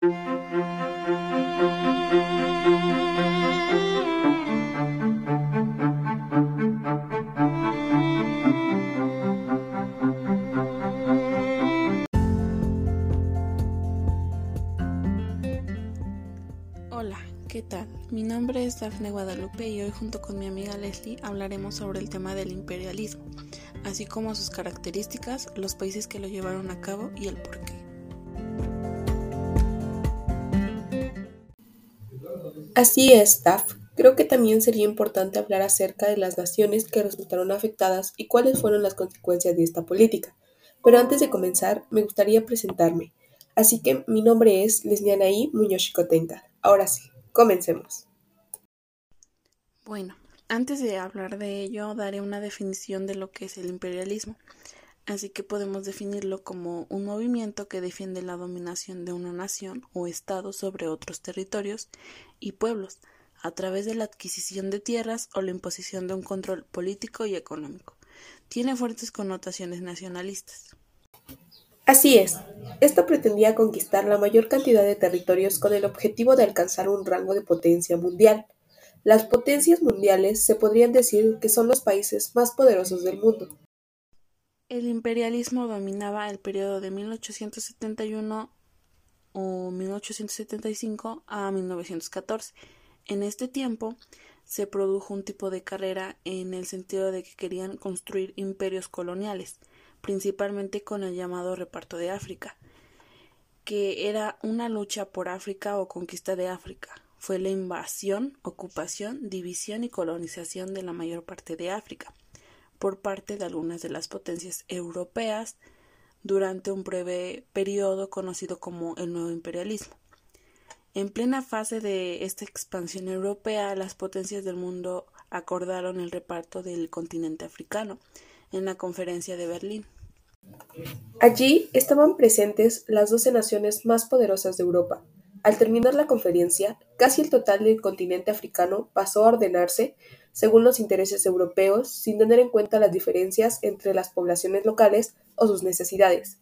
Hola, ¿qué tal? Mi nombre es Dafne Guadalupe y hoy junto con mi amiga Leslie hablaremos sobre el tema del imperialismo, así como sus características, los países que lo llevaron a cabo y el porqué. Así es, Daf. Creo que también sería importante hablar acerca de las naciones que resultaron afectadas y cuáles fueron las consecuencias de esta política. Pero antes de comenzar, me gustaría presentarme. Así que mi nombre es Lesnianaí Muñoz Ahora sí, comencemos. Bueno, antes de hablar de ello, daré una definición de lo que es el imperialismo. Así que podemos definirlo como un movimiento que defiende la dominación de una nación o estado sobre otros territorios y pueblos a través de la adquisición de tierras o la imposición de un control político y económico. Tiene fuertes connotaciones nacionalistas. Así es, esto pretendía conquistar la mayor cantidad de territorios con el objetivo de alcanzar un rango de potencia mundial. Las potencias mundiales se podrían decir que son los países más poderosos del mundo. El imperialismo dominaba el periodo de 1871 o 1875 a 1914. En este tiempo se produjo un tipo de carrera en el sentido de que querían construir imperios coloniales principalmente con el llamado reparto de África, que era una lucha por África o conquista de África. Fue la invasión, ocupación, división y colonización de la mayor parte de África por parte de algunas de las potencias europeas durante un breve periodo conocido como el nuevo imperialismo. En plena fase de esta expansión europea, las potencias del mundo acordaron el reparto del continente africano, en la Conferencia de Berlín. Allí estaban presentes las doce naciones más poderosas de Europa. Al terminar la conferencia, casi el total del continente africano pasó a ordenarse según los intereses europeos sin tener en cuenta las diferencias entre las poblaciones locales o sus necesidades.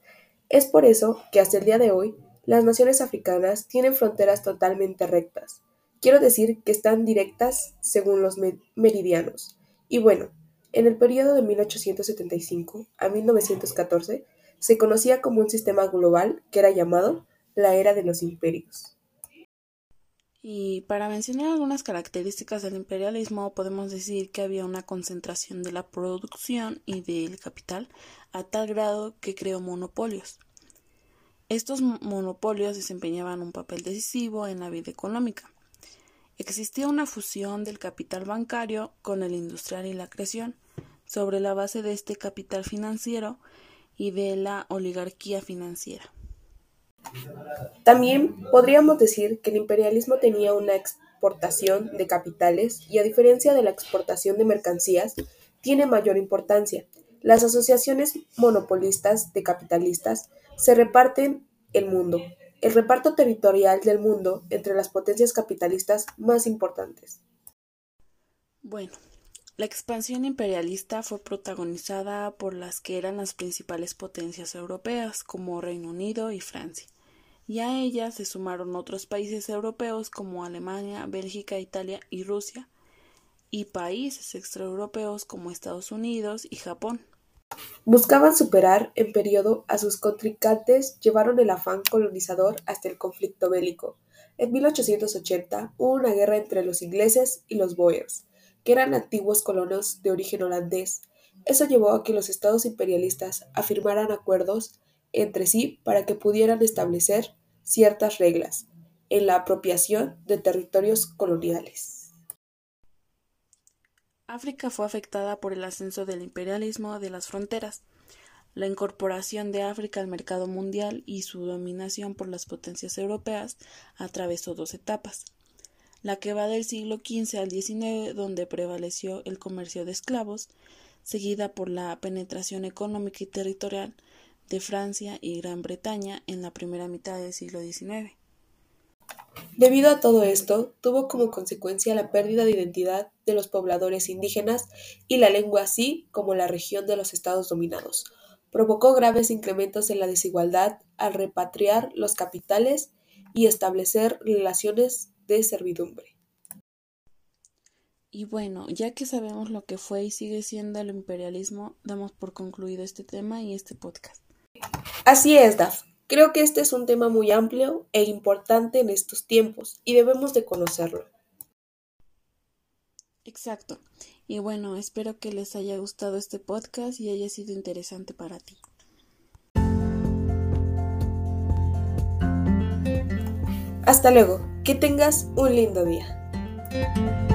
Es por eso que hasta el día de hoy las naciones africanas tienen fronteras totalmente rectas. Quiero decir que están directas según los meridianos. Y bueno, en el periodo de 1875 a 1914 se conocía como un sistema global que era llamado la Era de los Imperios. Y para mencionar algunas características del imperialismo, podemos decir que había una concentración de la producción y del capital a tal grado que creó monopolios. Estos monopolios desempeñaban un papel decisivo en la vida económica. Existía una fusión del capital bancario con el industrial y la creación, sobre la base de este capital financiero y de la oligarquía financiera. También podríamos decir que el imperialismo tenía una exportación de capitales y a diferencia de la exportación de mercancías, tiene mayor importancia. Las asociaciones monopolistas de capitalistas se reparten el mundo, el reparto territorial del mundo entre las potencias capitalistas más importantes. Bueno, la expansión imperialista fue protagonizada por las que eran las principales potencias europeas, como Reino Unido y Francia, y a ellas se sumaron otros países europeos como Alemania, Bélgica, Italia y Rusia, y países extraeuropeos como Estados Unidos y Japón. Buscaban superar en periodo a sus contrincantes, llevaron el afán colonizador hasta el conflicto bélico. En 1880 hubo una guerra entre los ingleses y los boers, que eran antiguos colonos de origen holandés. Eso llevó a que los estados imperialistas afirmaran acuerdos entre sí para que pudieran establecer ciertas reglas en la apropiación de territorios coloniales. África fue afectada por el ascenso del imperialismo de las fronteras, la incorporación de África al mercado mundial y su dominación por las potencias europeas atravesó dos etapas la que va del siglo XV al XIX, donde prevaleció el comercio de esclavos, seguida por la penetración económica y territorial de Francia y Gran Bretaña en la primera mitad del siglo XIX. Debido a todo esto, tuvo como consecuencia la pérdida de identidad de los pobladores indígenas y la lengua así como la región de los estados dominados. Provocó graves incrementos en la desigualdad al repatriar los capitales y establecer relaciones de servidumbre. Y bueno, ya que sabemos lo que fue y sigue siendo el imperialismo, damos por concluido este tema y este podcast. Así es, Daf. Creo que este es un tema muy amplio e importante en estos tiempos y debemos de conocerlo. Exacto. Y bueno, espero que les haya gustado este podcast y haya sido interesante para ti. Hasta luego, que tengas un lindo día.